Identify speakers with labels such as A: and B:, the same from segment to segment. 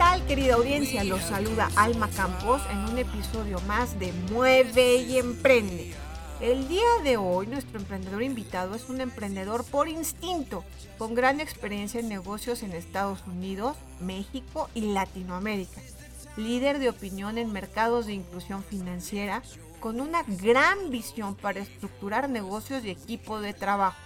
A: tal querida audiencia? Los saluda Alma Campos en un episodio más de Mueve y Emprende. El día de hoy nuestro emprendedor invitado es un emprendedor por instinto, con gran experiencia en negocios en Estados Unidos, México y Latinoamérica. Líder de opinión en mercados de inclusión financiera, con una gran visión para estructurar negocios y equipo de trabajo.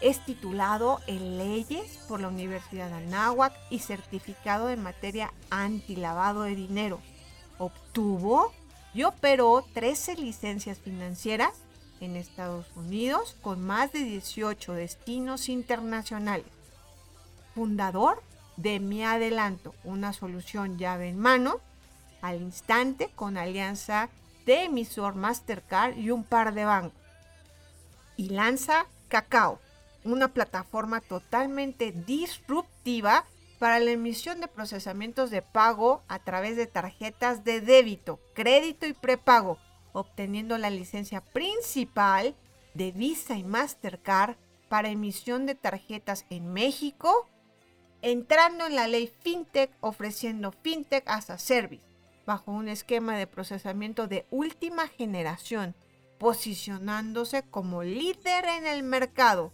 A: Es titulado en leyes por la Universidad de Anáhuac y certificado en materia antilavado de dinero. Obtuvo y operó 13 licencias financieras en Estados Unidos con más de 18 destinos internacionales. Fundador de Mi Adelanto, una solución llave en mano, al instante con alianza de emisor Mastercard y un par de bancos. Y lanza Cacao, una plataforma totalmente disruptiva para la emisión de procesamientos de pago a través de tarjetas de débito, crédito y prepago, obteniendo la licencia principal de Visa y Mastercard para emisión de tarjetas en México, entrando en la ley FinTech ofreciendo FinTech as a Service, bajo un esquema de procesamiento de última generación, posicionándose como líder en el mercado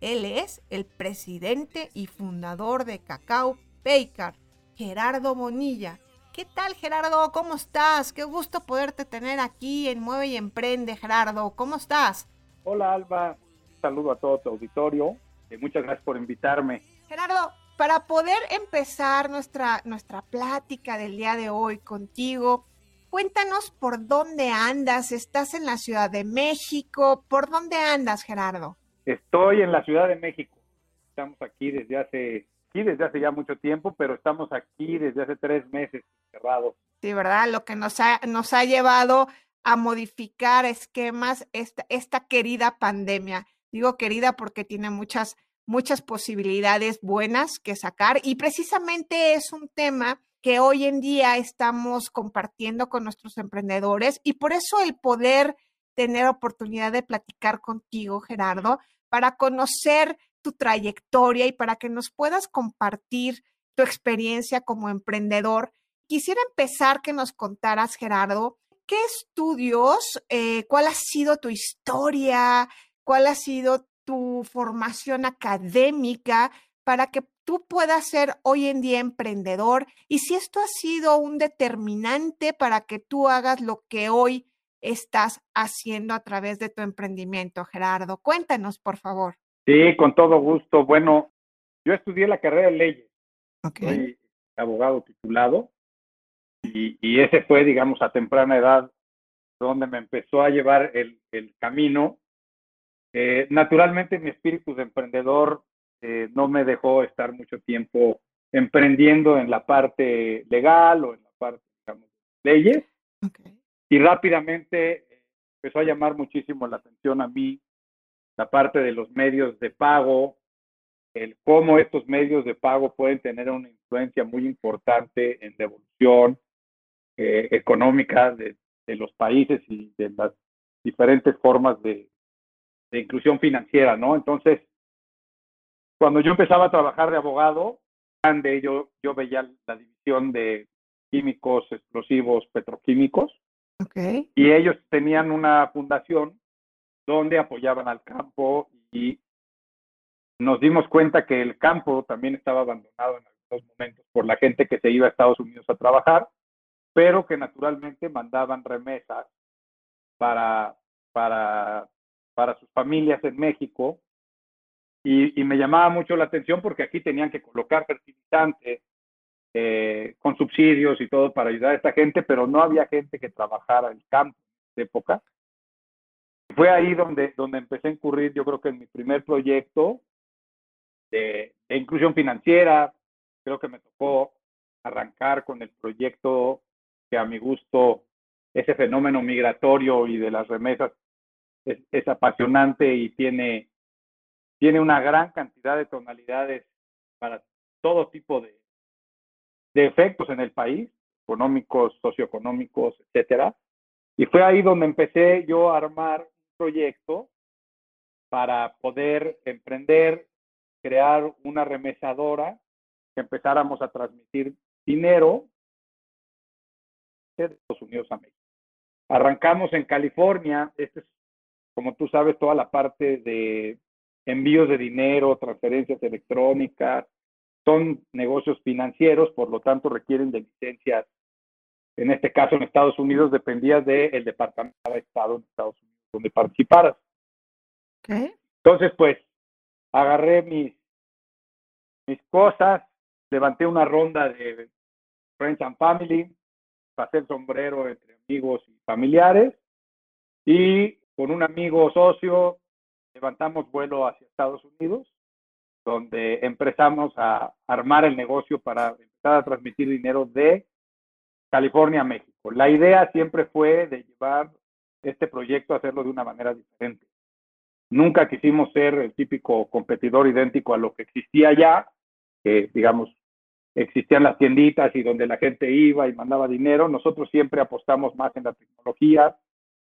A: él es el presidente y fundador de Cacao Paycard, Gerardo Bonilla. ¿Qué tal Gerardo? ¿Cómo estás? Qué gusto poderte tener aquí en Mueve y Emprende, Gerardo. ¿Cómo estás?
B: Hola Alba, un saludo a todo tu auditorio. y muchas gracias por invitarme.
A: Gerardo, para poder empezar nuestra, nuestra plática del día de hoy contigo, cuéntanos por dónde andas. ¿Estás en la Ciudad de México? ¿Por dónde andas, Gerardo?
B: Estoy en la Ciudad de México. Estamos aquí desde hace, aquí desde hace ya mucho tiempo, pero estamos aquí desde hace tres meses cerrados.
A: Sí, ¿verdad? Lo que nos ha, nos ha llevado a modificar esquemas esta, esta querida pandemia. Digo querida porque tiene muchas, muchas posibilidades buenas que sacar y precisamente es un tema que hoy en día estamos compartiendo con nuestros emprendedores y por eso el poder tener oportunidad de platicar contigo, Gerardo, para conocer tu trayectoria y para que nos puedas compartir tu experiencia como emprendedor. Quisiera empezar que nos contaras, Gerardo, ¿qué estudios, eh, cuál ha sido tu historia, cuál ha sido tu formación académica para que tú puedas ser hoy en día emprendedor y si esto ha sido un determinante para que tú hagas lo que hoy estás haciendo a través de tu emprendimiento, Gerardo. Cuéntanos, por favor.
B: Sí, con todo gusto. Bueno, yo estudié la carrera de leyes.
A: Okay.
B: Soy abogado titulado y, y, ese fue, digamos, a temprana edad donde me empezó a llevar el, el camino. Eh, naturalmente, mi espíritu de emprendedor eh, no me dejó estar mucho tiempo emprendiendo en la parte legal o en la parte, digamos, de leyes.
A: Okay
B: y rápidamente empezó a llamar muchísimo la atención a mí la parte de los medios de pago, el cómo estos medios de pago pueden tener una influencia muy importante en la evolución eh, económica de, los países y de las diferentes formas de, de, inclusión financiera, ¿no? Entonces, cuando yo empezaba a trabajar de abogado, grande, yo, yo veía la división de químicos, explosivos, petroquímicos, Y ellos tenían una fundación donde apoyaban al campo y nos dimos cuenta que el campo también estaba abandonado en algunos momentos por la gente que se iba a Estados Unidos a trabajar, pero que naturalmente mandaban remesas para, para, para sus familias en México. Y, y me llamaba mucho la atención porque aquí tenían que colocar fertilizantes, eh, con subsidios y todo para ayudar a esta gente, pero no había gente que trabajara en campo esa época. Fue ahí donde, donde empecé a incurrir, yo creo que en mi primer proyecto de, de inclusión financiera, creo que me tocó arrancar con el proyecto que a mi gusto ese fenómeno migratorio y de las remesas es, es apasionante y tiene, tiene una gran cantidad de tonalidades para todo tipo de, de efectos en el país, económicos, socioeconómicos, etcétera. Y fue ahí donde empecé yo a armar un proyecto para poder emprender, crear una remesadora, que empezáramos a transmitir dinero de Estados Unidos a México. Arrancamos en California, este es, como tú sabes, toda la parte de envíos de dinero, transferencias electrónicas, son negocios financieros, por lo tanto requieren de licencias. En este caso, en Estados Unidos, dependías del Departamento de Estado en Estados Unidos donde participaras.
A: Ok.
B: Entonces, pues, agarré mis, mis cosas, levanté una ronda de Friends and Family, pasé el sombrero entre amigos y familiares, y con un amigo socio levantamos vuelo hacia Estados Unidos, donde empezamos a armar el negocio para empezar a transmitir dinero de California a México. La idea siempre fue de llevar este proyecto a hacerlo de una manera diferente. Nunca quisimos ser el típico competidor idéntico a lo que existía ya, que digamos existían las tienditas y donde la gente iba y mandaba dinero. Nosotros siempre apostamos más en la tecnología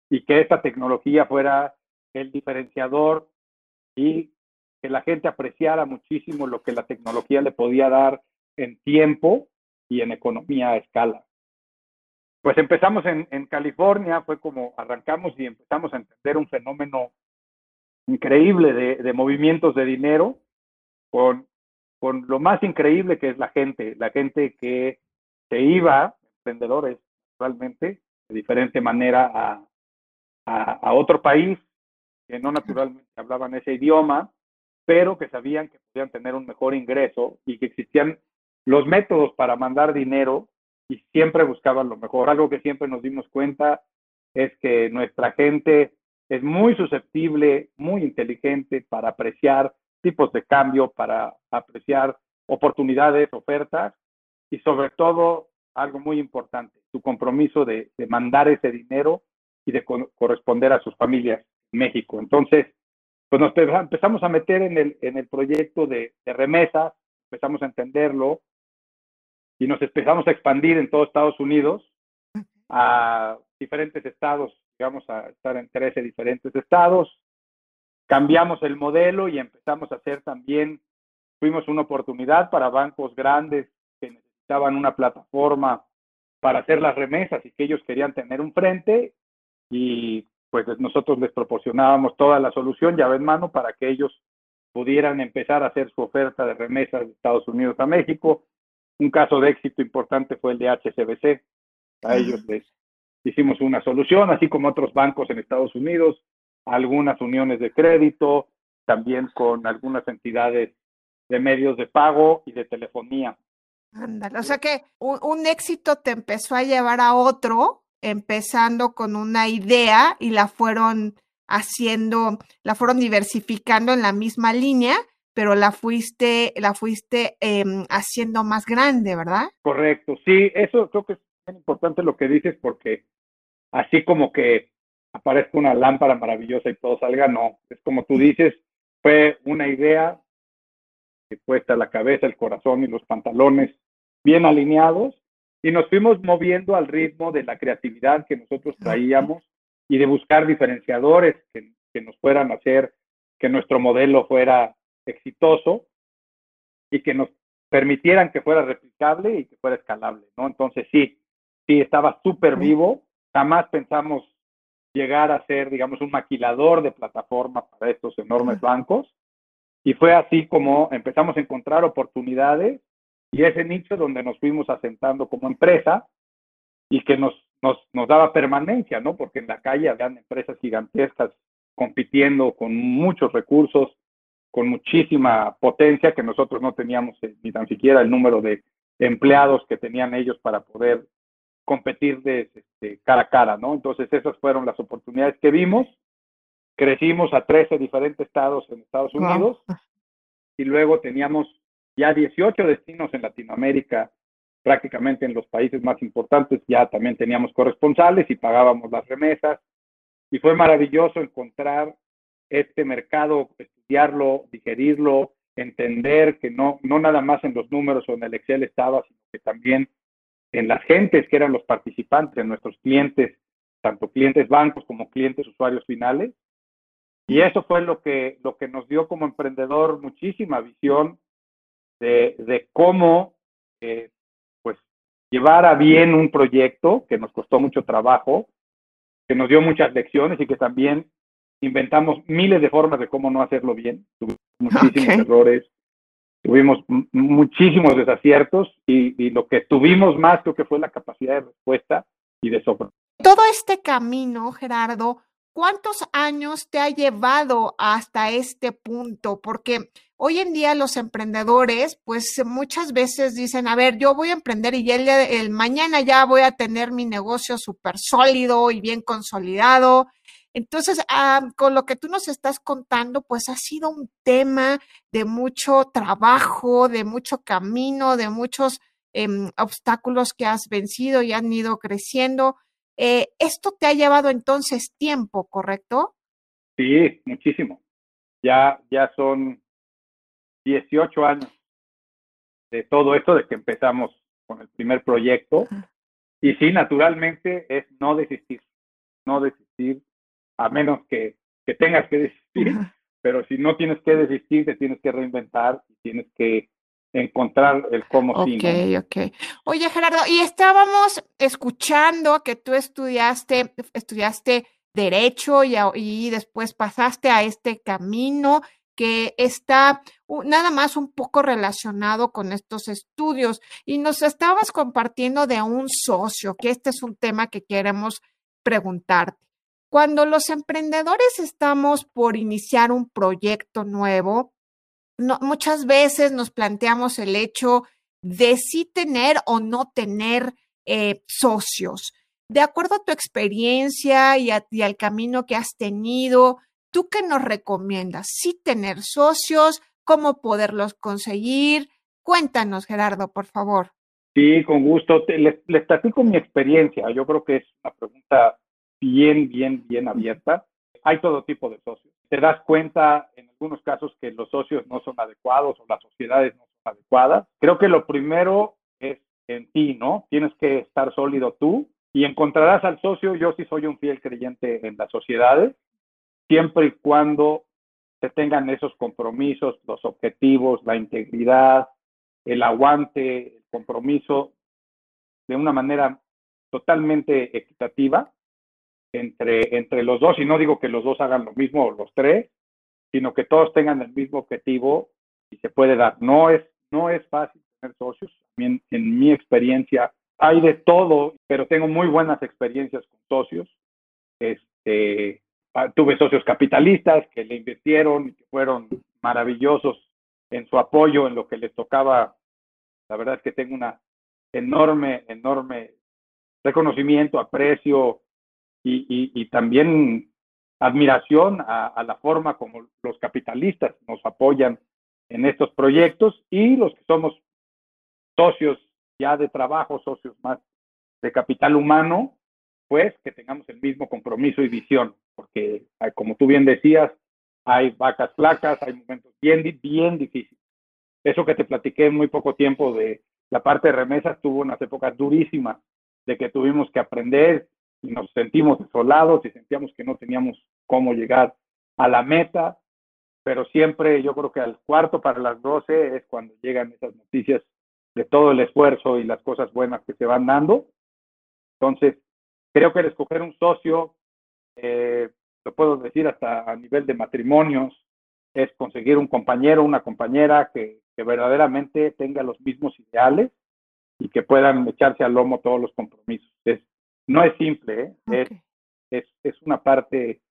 B: y que esta tecnología fuera el diferenciador y que la gente apreciara muchísimo lo que la tecnología le podía dar en tiempo y en economía a escala. Pues empezamos en, en California, fue como arrancamos y empezamos a entender un fenómeno increíble de, de movimientos de dinero con, con lo más increíble que es la gente, la gente que se iba, emprendedores realmente, de diferente manera a, a, a otro país que no naturalmente hablaban ese idioma, pero que sabían que podían tener un mejor ingreso y que existían los métodos para mandar dinero y siempre buscaban lo mejor. Algo que siempre nos dimos cuenta es que nuestra gente es muy susceptible, muy inteligente para apreciar tipos de cambio, para apreciar oportunidades, ofertas y sobre todo algo muy importante, su compromiso de, mandar ese dinero y de co corresponder a sus familias en México. Entonces, pues nos empezamos a meter en el, en el proyecto de, de remesas, empezamos a entenderlo y nos empezamos a expandir en todo Estados Unidos a diferentes estados, llegamos a estar en 13 diferentes estados, cambiamos el modelo y empezamos a hacer también, fuimos una oportunidad para bancos grandes que necesitaban una plataforma para hacer las remesas y que ellos querían tener un frente y pues nosotros les proporcionábamos toda la solución llave en mano para que ellos pudieran empezar a hacer su oferta de remesas de Estados Unidos a México. Un caso de éxito importante fue el de HCBC. A ellos les hicimos una solución, así como otros bancos en Estados Unidos, algunas uniones de crédito, también con algunas entidades de medios de pago y de telefonía.
A: Ándale, o sea que un, un, éxito te empezó a llevar a otro, empezando con una idea y la fueron haciendo, la fueron diversificando en la misma línea, pero la fuiste, la fuiste eh, haciendo más grande, ¿verdad?
B: Correcto, sí, eso creo que es importante lo que dices porque así como que aparezca una lámpara maravillosa y todo salga, no, es como tú dices, fue una idea que puesta la cabeza, el corazón y los pantalones bien alineados y nos fuimos moviendo al ritmo de la creatividad que nosotros traíamos y de buscar diferenciadores que, que nos fueran a hacer que nuestro modelo fuera exitoso y que nos permitieran que fuera replicable y que fuera escalable, ¿no? Entonces sí, sí, estaba súper vivo, jamás pensamos llegar a ser, digamos, un maquilador de plataforma para estos enormes bancos. Y fue así como empezamos a encontrar oportunidades y ese nicho donde nos fuimos asentando como empresa y que nos, nos, nos daba permanencia, ¿no? Porque en la calle habían empresas gigantescas compitiendo con muchos recursos, con muchísima potencia que nosotros no teníamos eh, ni tan siquiera el número de empleados que tenían ellos para poder competir de, este, cara a cara, ¿no? Entonces esas fueron las oportunidades que vimos. Crecimos a 13 diferentes estados en Estados Unidos wow. y luego teníamos ya 18 destinos en Latinoamérica prácticamente en los países más importantes ya también teníamos corresponsales y pagábamos las remesas. Y fue maravilloso encontrar este mercado, estudiarlo, digerirlo, entender que no, no nada más en los números o en el Excel estaba, sino que también en las gentes que eran los participantes, en nuestros clientes, tanto clientes bancos como clientes usuarios finales. Y eso fue lo que, lo que nos dio como emprendedor muchísima visión de, de cómo eh, pues, llevar a bien un proyecto que nos costó mucho trabajo, que nos dio muchas lecciones y que también inventamos miles de formas de cómo no hacerlo bien. Tuvimos muchísimos errores, tuvimos muchísimos desaciertos y, y lo que tuvimos más creo que fue la capacidad de respuesta y de sobre.
A: Todo este camino, Gerardo, ¿cuántos años te ha llevado hasta este punto? Porque hoy en día los emprendedores, pues muchas veces dicen, a ver, yo voy a emprender y el, el mañana ya voy a tener mi negocio súper sólido y bien consolidado. Entonces, ah, con lo que tú nos estás contando, pues ha sido un tema de mucho trabajo, de mucho camino, de muchos em, obstáculos que has vencido y han ido creciendo. Eh, esto te ha llevado entonces tiempo, ¿correcto?
B: Sí, muchísimo. Ya, ya son 18 años de todo esto, de que empezamos con el primer proyecto. Y sí, naturalmente es no desistir, no desistir, a menos que, que tengas que desistir, pero si no tienes que desistir, te tienes que reinventar tienes que encontrar el cómo sí, ¿no?
A: Ok, ok. Oye, Gerardo, y estábamos escuchando que tú estudiaste, estudiaste Derecho y, a- y después pasaste a este camino que está nada más un poco relacionado con estos estudios. Y nos estabas compartiendo de un socio, que este es un tema que queremos preguntarte. Cuando los emprendedores estamos por iniciar un proyecto nuevo, no, muchas veces nos planteamos el hecho de sí tener o no tener eh, socios. De acuerdo a tu experiencia y, a- y al camino que has tenido, ¿tú qué nos recomiendas? ¿Sí tener socios? ¿Cómo poderlos conseguir? Cuéntanos, Gerardo, por favor.
B: Sí, con gusto. Te- les, les platico mi experiencia. Yo creo que es una pregunta bien, bien, bien abierta. Hay todo tipo de socios. Te das cuenta en algunos casos que los socios no son adecuados o las sociedades no son adecuadas. Creo que lo primero es en ti, ¿no? Tienes que estar sólido tú y encontrarás al socio. Yo sí soy un fiel creyente en las sociedades, siempre y cuando se tengan esos compromisos, los objetivos, la integridad, el aguante, el compromiso de una manera totalmente equitativa entre, entre los dos, y no digo que los dos hagan lo mismo o los tres, sino que todos tengan el mismo objetivo y se puede dar. No es, no es fácil tener socios. En mi experiencia hay de todo, pero tengo muy buenas experiencias con socios. Este, ah, tuve socios capitalistas que le invirtieron y que fueron maravillosos en su apoyo en lo que les tocaba. La verdad es que tengo una enorme, enorme reconocimiento, aprecio y, también admiración a, la forma como los capitalistas nos apoyan en estos proyectos y los que somos socios ya de trabajo, socios más de capital humano, pues que tengamos el mismo compromiso y visión, porque como tú bien decías, hay vacas flacas, hay momentos bien, bien difíciles. Eso que te platiqué en muy poco tiempo de la parte de remesas tuvo unas épocas durísimas de que tuvimos que aprender y nos sentimos desolados y sentíamos que no teníamos cómo llegar a la meta, pero siempre yo creo que al cuarto para las doce es cuando llegan esas noticias de todo el esfuerzo y las cosas buenas que se van dando. Entonces, creo que el escoger un socio, eh, lo puedo decir hasta a nivel de matrimonios, es conseguir un compañero, una compañera que, verdaderamente tenga los mismos ideales y que puedan echarse al lomo todos los compromisos. No es simple, ¿eh? okay. es, es, es, una parte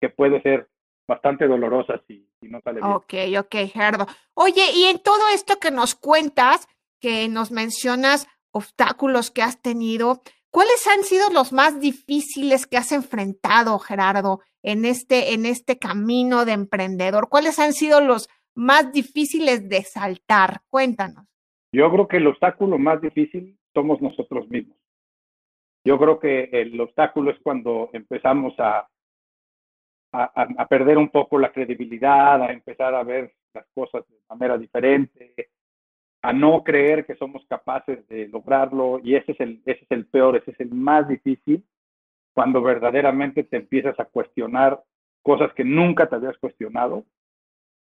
B: que puede ser bastante dolorosa si, si no sale bien.
A: Ok, ok, Gerardo. Oye, y en todo esto que nos cuentas, que nos mencionas obstáculos que has tenido, ¿cuáles han sido los más difíciles que has enfrentado, Gerardo, en este, en este camino de emprendedor? ¿Cuáles han sido los más difíciles de saltar? Cuéntanos.
B: Yo creo que el obstáculo más difícil somos nosotros mismos. Yo creo que el obstáculo es cuando empezamos a, a, perder un poco la credibilidad, a empezar a ver las cosas de manera diferente, a no creer que somos capaces de lograrlo. Y ese es el, ese es el peor, ese es el más difícil cuando verdaderamente te empiezas a cuestionar cosas que nunca te habías cuestionado.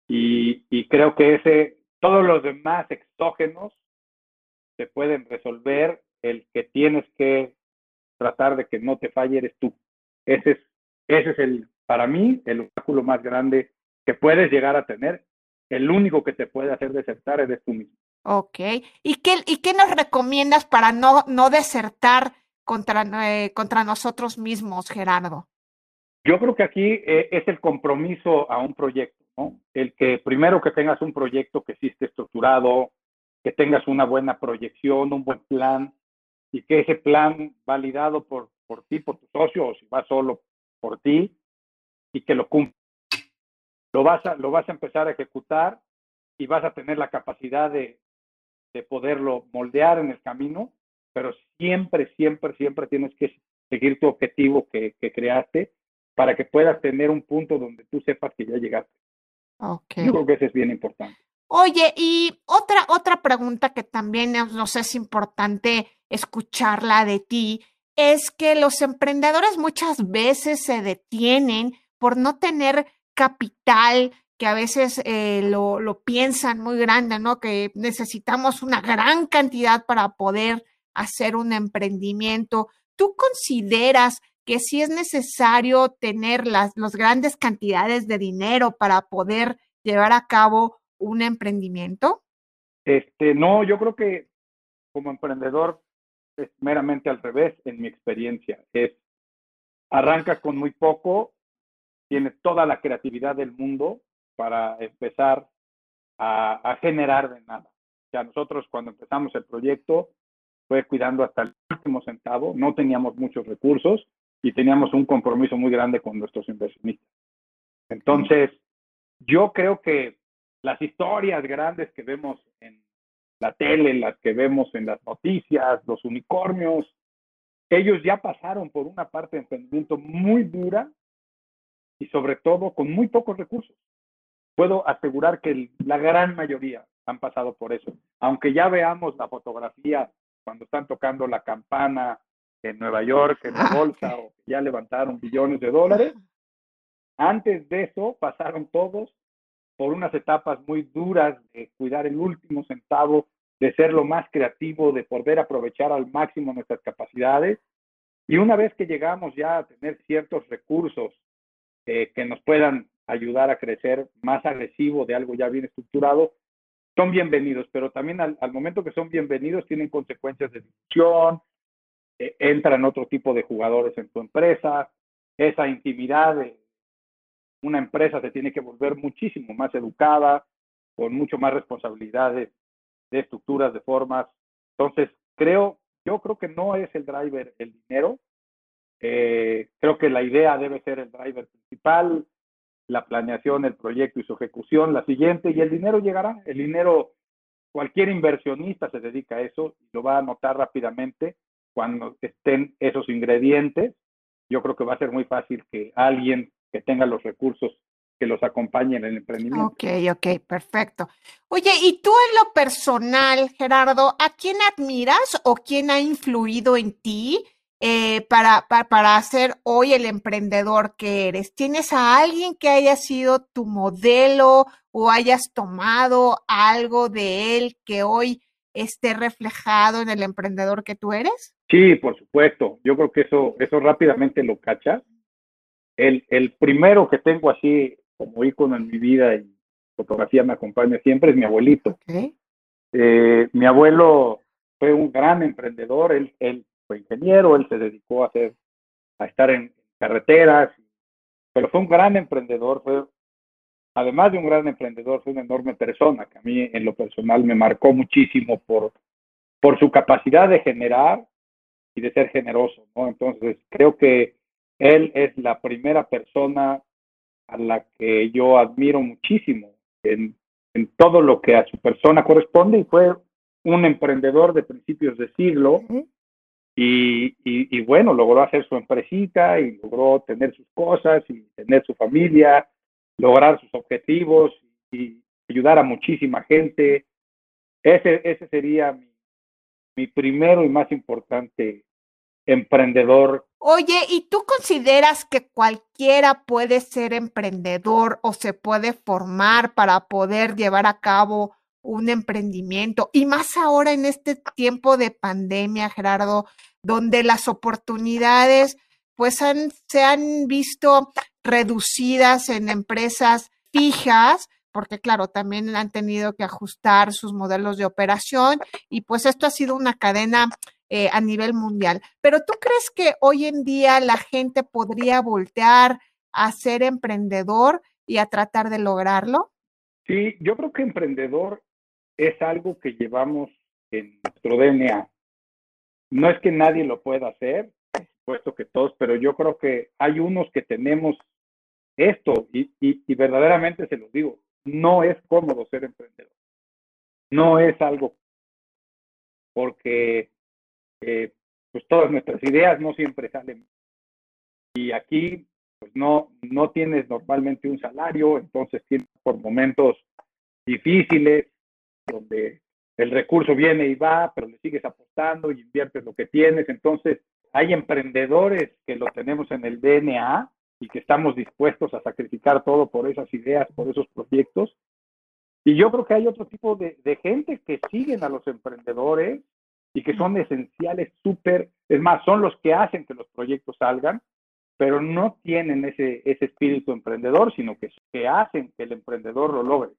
B: Y, y creo que ese, todos los demás exógenos se pueden resolver, el que tienes que tratar de que no te falle eres tú. Ese es, ese es el, para mí, el obstáculo más grande que puedes llegar a tener. El único que te puede hacer desertar eres tú mismo.
A: Ok. ¿Y qué, y qué nos recomiendas para no, no desertar contra, eh, contra nosotros mismos, Gerardo?
B: Yo creo que aquí eh, es el compromiso a un proyecto, ¿no? El que primero que tengas un proyecto que sí esté estructurado, que tengas una buena proyección, un buen plan, y que ese plan validado por, por ti, por tu socio, o si va solo por ti, y que lo cumpla. Lo vas a, lo vas a empezar a ejecutar y vas a tener la capacidad de, de poderlo moldear en el camino, pero siempre, siempre, siempre tienes que seguir tu objetivo que, que creaste para que puedas tener un punto donde tú sepas que ya llegaste.
A: Ok.
B: Yo creo que eso es bien importante.
A: Oye, y otra, otra pregunta que también nos es importante escucharla de ti, es que los emprendedores muchas veces se detienen por no tener capital, que a veces eh, lo, lo piensan muy grande, ¿no? Que necesitamos una gran cantidad para poder hacer un emprendimiento. ¿Tú consideras que sí es necesario tener las, grandes cantidades de dinero para poder llevar a cabo un emprendimiento?
B: Este, no, yo creo que como emprendedor es meramente al revés, en mi experiencia. Es arrancas con muy poco, tienes toda la creatividad del mundo para empezar a, generar de nada. O nosotros cuando empezamos el proyecto fue cuidando hasta el último centavo, no teníamos muchos recursos y teníamos un compromiso muy grande con nuestros inversionistas. Entonces, yo creo que las historias grandes que vemos la tele, las que vemos en las noticias, los unicornios, ellos ya pasaron por una parte de emprendimiento muy dura y sobre todo con muy pocos recursos. Puedo asegurar que la gran mayoría han pasado por eso. Aunque ya veamos la fotografía cuando están tocando la campana en Nueva York, en la
A: Ah,
B: bolsa, o ya levantaron billones de dólares, antes de eso pasaron todos por unas etapas muy duras de cuidar el último centavo, de ser lo más creativo, de poder aprovechar al máximo nuestras capacidades. Y una vez que llegamos ya a tener ciertos recursos eh, que nos puedan ayudar a crecer más agresivo de algo ya bien estructurado, son bienvenidos, pero también al, momento que son bienvenidos tienen consecuencias de difusión, eh, entran otro tipo de jugadores en tu empresa, esa intimidad una empresa se tiene que volver muchísimo más educada, con mucho más responsabilidades de estructuras, de formas. Entonces, creo, yo creo que no es el driver el dinero. Eh, creo que la idea debe ser el driver principal, la planeación, el proyecto y su ejecución, la siguiente, y el dinero llegará. El dinero, cualquier inversionista se dedica a eso lo va a notar rápidamente cuando estén esos ingredientes. Yo creo que va a ser muy fácil que alguien que tenga los recursos que los acompañen en el emprendimiento.
A: Ok, ok, perfecto. Oye, y tú en lo personal, Gerardo, ¿a quién admiras o quién ha influido en ti eh, para, para, para ser hoy el emprendedor que eres? ¿Tienes a alguien que haya sido tu modelo o hayas tomado algo de él que hoy esté reflejado en el emprendedor que tú eres?
B: Sí, por supuesto. Yo creo que eso, eso rápidamente lo cachas. El, el primero que tengo así como ícono en mi vida y fotografía me acompaña siempre es mi abuelito. Eh, mi abuelo fue un gran emprendedor, él, él fue ingeniero, él se dedicó a hacer, a estar en carreteras, pero fue un gran emprendedor, fue, además de un gran emprendedor, fue una enorme persona que a mí en lo personal me marcó muchísimo por, por su capacidad de generar y de ser generoso, ¿no? Entonces, creo que él es la primera persona a la que yo admiro muchísimo en, en todo lo que a su persona corresponde y fue un emprendedor de principios de siglo y, y, y, bueno, logró hacer su empresita y logró tener sus cosas y tener su familia, lograr sus objetivos y ayudar a muchísima gente. Ese, ese sería mi, mi primero y más importante emprendedor.
A: Oye, ¿y tú consideras que cualquiera puede ser emprendedor o se puede formar para poder llevar a cabo un emprendimiento? Y más ahora en este tiempo de pandemia, Gerardo, donde las oportunidades pues han, se han visto reducidas en empresas fijas, porque claro, también han tenido que ajustar sus modelos de operación y pues esto ha sido una cadena eh, a nivel mundial. Pero ¿tú crees que hoy en día la gente podría voltear a ser emprendedor y a tratar de lograrlo?
B: Sí, yo creo que emprendedor es algo que llevamos en nuestro DNA. No es que nadie lo pueda hacer, por supuesto que todos, pero yo creo que hay unos que tenemos esto y, y, y verdaderamente se los digo, no es cómodo ser emprendedor. No es algo porque eh, pues todas nuestras ideas no siempre salen. Y aquí pues no, no tienes normalmente un salario, entonces tienes por momentos difíciles donde el recurso viene y va, pero le sigues apostando y inviertes lo que tienes. Entonces, hay emprendedores que lo tenemos en el DNA y que estamos dispuestos a sacrificar todo por esas ideas, por esos proyectos. Y yo creo que hay otro tipo de, de gente que siguen a los emprendedores y que son esenciales, súper, es más, son los que hacen que los proyectos salgan, pero no tienen ese, ese espíritu emprendedor, sino que, que hacen que el emprendedor lo logre.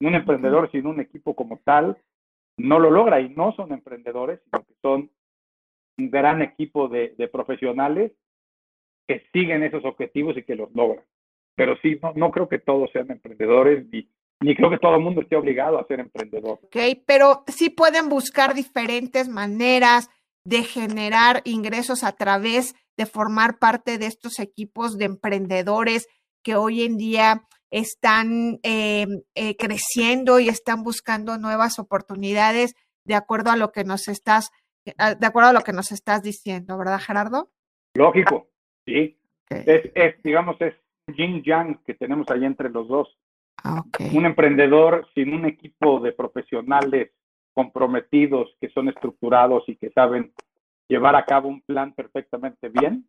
B: Un emprendedor sin un equipo como tal no lo logra y no son emprendedores, sino que son un gran equipo de, de profesionales que siguen esos objetivos y que los logran. Pero sí, no, no creo que todos sean emprendedores ni, ni creo que todo el mundo esté obligado a ser emprendedor.
A: Ok, pero sí pueden buscar diferentes maneras de generar ingresos a través de formar parte de estos equipos de emprendedores que hoy en día están eh, eh, creciendo y están buscando nuevas oportunidades de acuerdo a lo que nos estás, de acuerdo a lo que nos estás diciendo, ¿verdad, Gerardo?
B: Lógico, sí. Okay. Es, es, digamos, es yin yang que tenemos ahí entre los dos.
A: Ah, okay.
B: Un emprendedor sin un equipo de profesionales comprometidos, que son estructurados y que saben llevar a cabo un plan perfectamente bien,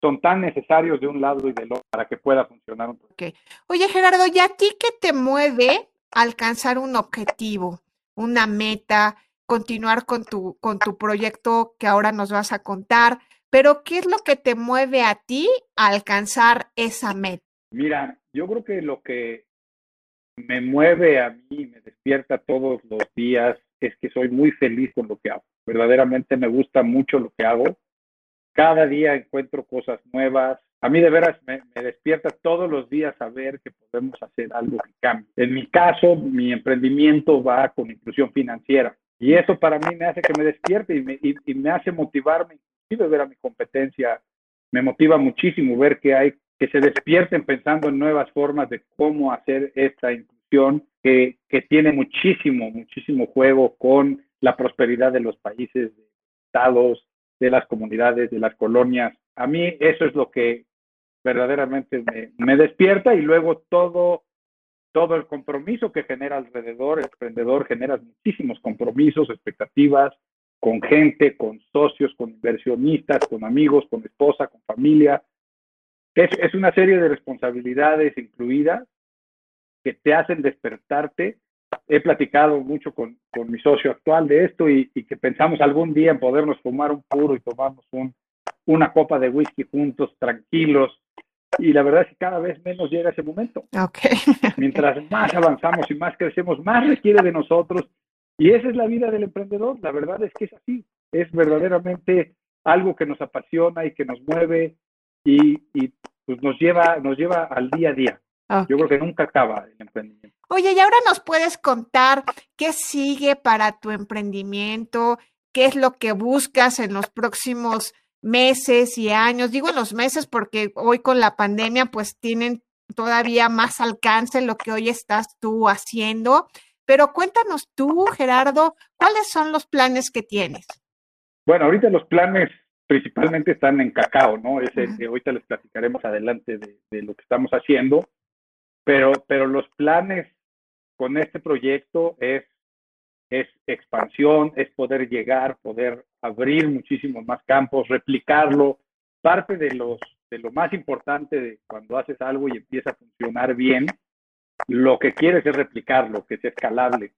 B: son tan necesarios de un lado y del otro para que pueda funcionar un
A: okay. Oye, Gerardo, ¿y a ti qué te mueve alcanzar un objetivo, una meta, continuar con tu, con tu proyecto que ahora nos vas a contar? Pero, ¿qué es lo que te mueve a ti a alcanzar esa meta?
B: Mira, yo creo que lo que me mueve a mí, me despierta todos los días, es que soy muy feliz con lo que hago. Verdaderamente me gusta mucho lo que hago. Cada día encuentro cosas nuevas. A mí de veras me, despierta todos los días saber que podemos hacer algo que cambie. En mi caso, mi emprendimiento va con inclusión financiera. Y eso para mí me hace que me despierte y me, y, hace motivarme, inclusive ver a mi competencia. Me motiva muchísimo ver que hay que se despierten pensando en nuevas formas de cómo hacer esta inclusión que, que tiene muchísimo, muchísimo juego con la prosperidad de los países, de estados, de las comunidades, de las colonias. A mí eso es lo que verdaderamente me, me despierta y luego todo, todo el compromiso que genera alrededor, el emprendedor genera muchísimos compromisos, expectativas con gente, con socios, con inversionistas, con amigos, con esposa, con familia, es, es una serie de responsabilidades incluidas que te hacen despertarte. He platicado mucho con, con mi socio actual de esto y, y, que pensamos algún día en podernos fumar un puro y tomarnos un, una copa de whisky juntos, tranquilos. Y la verdad es que cada vez menos llega ese momento.
A: Okay.
B: Mientras más avanzamos y más crecemos, más requiere de nosotros. Y esa es la vida del emprendedor. La verdad es que es así. Es verdaderamente algo que nos apasiona y que nos mueve y, y pues nos lleva, nos lleva al día a día. Okay. Yo creo que nunca acaba el emprendimiento.
A: Oye, y ahora nos puedes contar qué sigue para tu emprendimiento, qué es lo que buscas en los próximos meses y años. Digo en los meses porque hoy con la pandemia pues tienen todavía más alcance lo que hoy estás tú haciendo, Pero cuéntanos tú, Gerardo, ¿cuáles son los planes que tienes?
B: Bueno, ahorita los planes principalmente están en cacao, ¿no? Es el que ahorita les platicaremos adelante de, de lo que estamos haciendo, pero, pero los planes con este proyecto es, es expansión, es poder llegar, poder abrir muchísimos más campos, replicarlo. Parte de, los, de lo más importante de cuando haces algo y empieza a funcionar bien, lo que quieres es replicarlo, que sea escalable.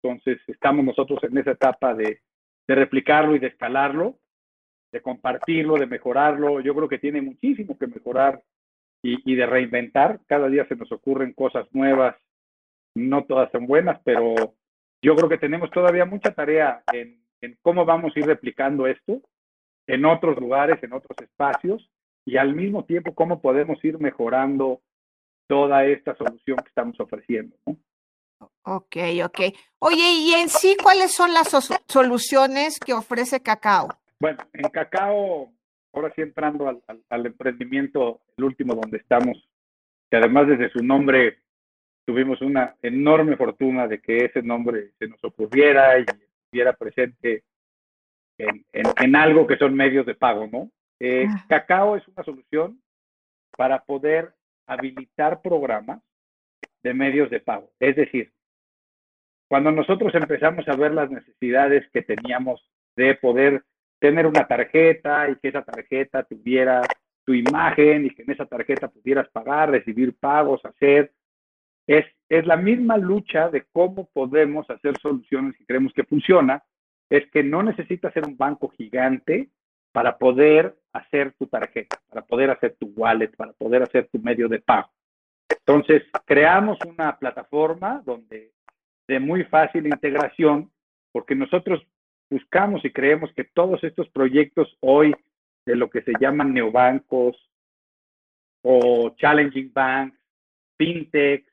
B: Entonces, estamos nosotros en esa etapa de, de replicarlo y de escalarlo, de compartirlo, de mejorarlo. Yo creo que tiene muchísimo que mejorar y, de reinventar. Cada día se nos ocurren cosas nuevas, no todas son buenas, pero yo creo que tenemos todavía mucha tarea en, cómo vamos a ir replicando esto en otros lugares, en otros espacios, y al mismo tiempo cómo podemos ir mejorando toda esta solución que estamos ofreciendo. ¿no?
A: Ok, ok. Oye, y en sí, ¿cuáles son las so- soluciones que ofrece Cacao?
B: Bueno, en Cacao, ahora sí entrando al, al- al emprendimiento, el último donde estamos, que además desde su nombre tuvimos una enorme fortuna de que ese nombre se nos ocurriera y estuviera presente en, en- en algo que son medios de pago, ¿no? Eh,
A: Ah.
B: Cacao es una solución para poder habilitar programas de medios de pago. Es decir, cuando nosotros empezamos a ver las necesidades que teníamos de poder tener una tarjeta y que esa tarjeta tuviera tu imagen y que en esa tarjeta pudieras pagar, recibir pagos, hacer, es, es la misma lucha de cómo podemos hacer soluciones que creemos que funciona, es que no necesitas ser un banco gigante para poder hacer tu tarjeta, para poder hacer tu wallet, para poder hacer tu medio de pago. Entonces, creamos una plataforma donde de muy fácil integración, porque nosotros buscamos y creemos que todos estos proyectos hoy de lo que se llaman neobancos o challenging banks, fintech,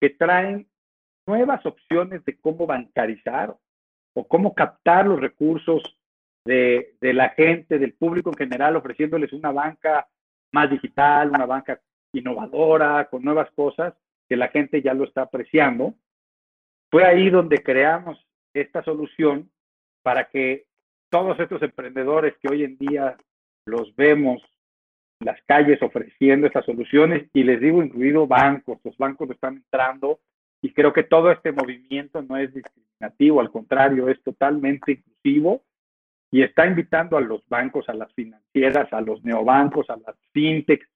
B: que traen nuevas opciones de cómo bancarizar o cómo captar los recursos de, de la gente, del público en general, ofreciéndoles una banca más digital, una banca innovadora, con nuevas cosas que la gente ya lo está apreciando. Fue ahí donde creamos esta solución para que todos estos emprendedores que hoy en día los vemos en las calles ofreciendo estas soluciones, y les digo, incluido bancos, los bancos están entrando, y creo que todo este movimiento no es discriminativo, al contrario, es totalmente inclusivo y está invitando a los bancos, a las financieras, a los neobancos, a las fintechs,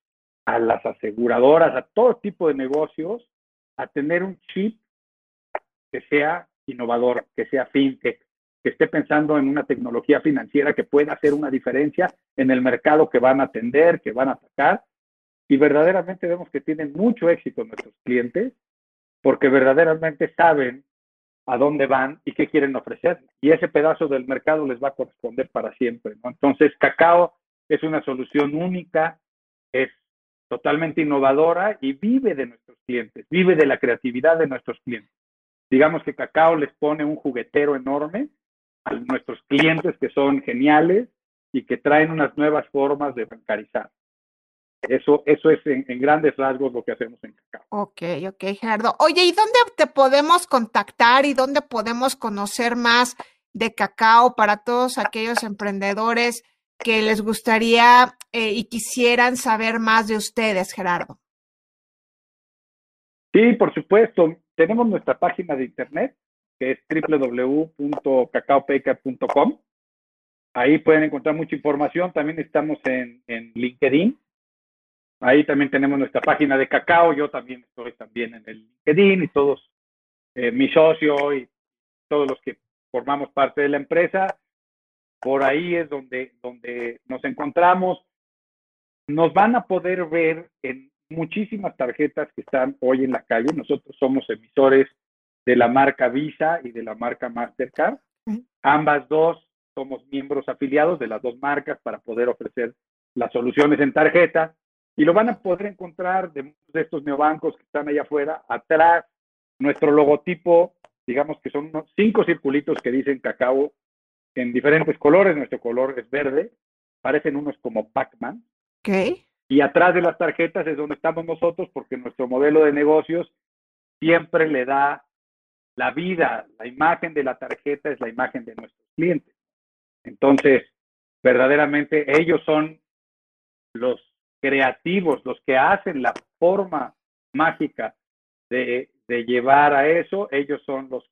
B: a las aseguradoras, a todo tipo de negocios, a tener un chip que sea innovador, que sea fintech, que esté pensando en una tecnología financiera que pueda hacer una diferencia en el mercado que van a atender, que van a atacar. Y verdaderamente vemos que tienen mucho éxito nuestros clientes porque verdaderamente saben a dónde van y qué quieren ofrecer. Y ese pedazo del mercado les va a corresponder para siempre. Entonces, Cacao es una solución única, es totalmente innovadora y vive de nuestros clientes, vive de la creatividad de nuestros clientes. Digamos que Cacao les pone un juguetero enorme a nuestros clientes que son geniales y que traen unas nuevas formas de bancarizar. Eso, eso es en, en, grandes rasgos lo que hacemos en Cacao.
A: Ok, ok, Gerardo. Oye, ¿y dónde te podemos contactar y dónde podemos conocer más de Cacao para todos aquellos emprendedores que les gustaría eh, y quisieran saber más de ustedes, Gerardo?
B: Sí, por supuesto. Tenemos nuestra página de internet, que es www.cacaopeca.com. Ahí pueden encontrar mucha información. También estamos en, en LinkedIn. Ahí también tenemos nuestra página de Cacao. Yo también estoy también en el LinkedIn y todos, eh, mi socio y todos los que formamos parte de la empresa. Por ahí es donde, donde nos encontramos. Nos van a poder ver en muchísimas tarjetas que están hoy en la calle. Nosotros somos emisores de la marca Visa y de la marca Mastercard. Ambas dos somos miembros afiliados de las dos marcas para poder ofrecer las soluciones en tarjeta y lo van a poder encontrar de muchos de estos neobancos que están allá afuera. Atrás, nuestro logotipo, digamos que son unos cinco circulitos que dicen cacao en diferentes colores. Nuestro color es verde, parecen unos como Pac-Man. Y atrás de las tarjetas es donde estamos nosotros porque nuestro modelo de negocios siempre le da la vida, la imagen de la tarjeta es la imagen de nuestros clientes. Entonces, verdaderamente ellos son los creativos, los que hacen la forma mágica de, llevar a eso, ellos son los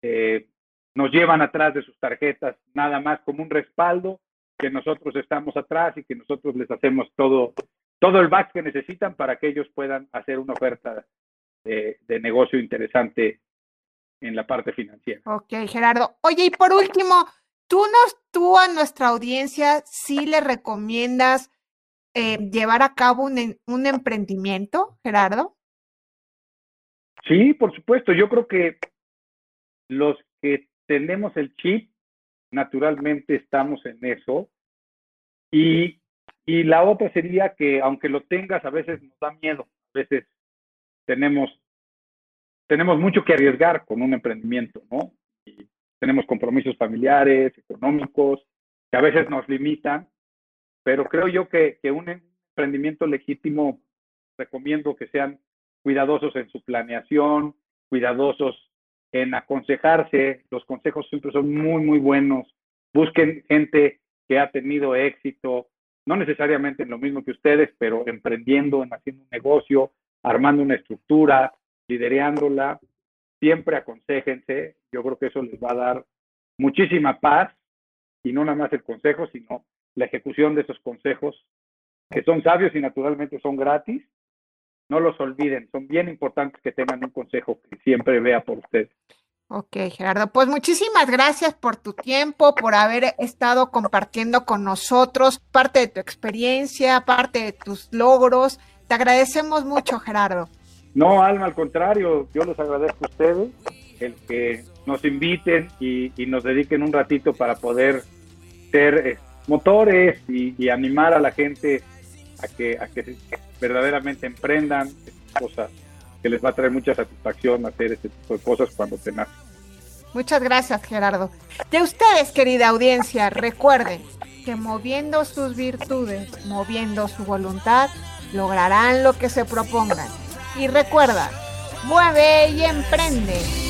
B: que eh, nos llevan atrás de sus tarjetas nada más como un respaldo, que nosotros estamos atrás y que nosotros les hacemos todo, todo el back que necesitan para que ellos puedan hacer una oferta de, de negocio interesante en la parte financiera.
A: Ok, Gerardo. Oye, y por último, tú nos, tú a nuestra audiencia sí le recomiendas eh, llevar a cabo un, un emprendimiento, Gerardo?
B: Sí, por supuesto. Yo creo que los que tenemos el chip, naturalmente estamos en eso. Y, y la otra sería que aunque lo tengas, a veces nos da miedo. A veces tenemos, tenemos mucho que arriesgar con un emprendimiento, ¿no? Y tenemos compromisos familiares, económicos, que a veces nos limitan. Pero creo yo que, que un emprendimiento legítimo recomiendo que sean cuidadosos en su planeación, cuidadosos en aconsejarse. Los consejos siempre son muy, muy buenos. Busquen gente que ha tenido éxito, no necesariamente en lo mismo que ustedes, pero emprendiendo, en haciendo un negocio, armando una estructura, liderándola. Siempre aconsejense. Yo creo que eso les va a dar muchísima paz y no nada más el consejo, sino la ejecución de esos consejos que son sabios y naturalmente son gratis no los olviden, son bien importantes que tengan un consejo que siempre vea por ustedes.
A: Ok, Gerardo, pues muchísimas gracias por tu tiempo, por haber estado compartiendo con nosotros parte de tu experiencia, parte de tus logros. Te agradecemos mucho, Gerardo.
B: No, Alma, al contrario, yo les agradezco a ustedes el que nos inviten y, nos dediquen un ratito para poder ser eh, motores y, animar a la gente a que, a que verdaderamente emprendan cosas que les va a traer mucha satisfacción hacer este tipo de cosas cuando te nacen.
A: Muchas gracias, Gerardo. De ustedes, querida audiencia, recuerden que moviendo sus virtudes, moviendo su voluntad, lograrán lo que se propongan. Y recuerda, mueve y emprende.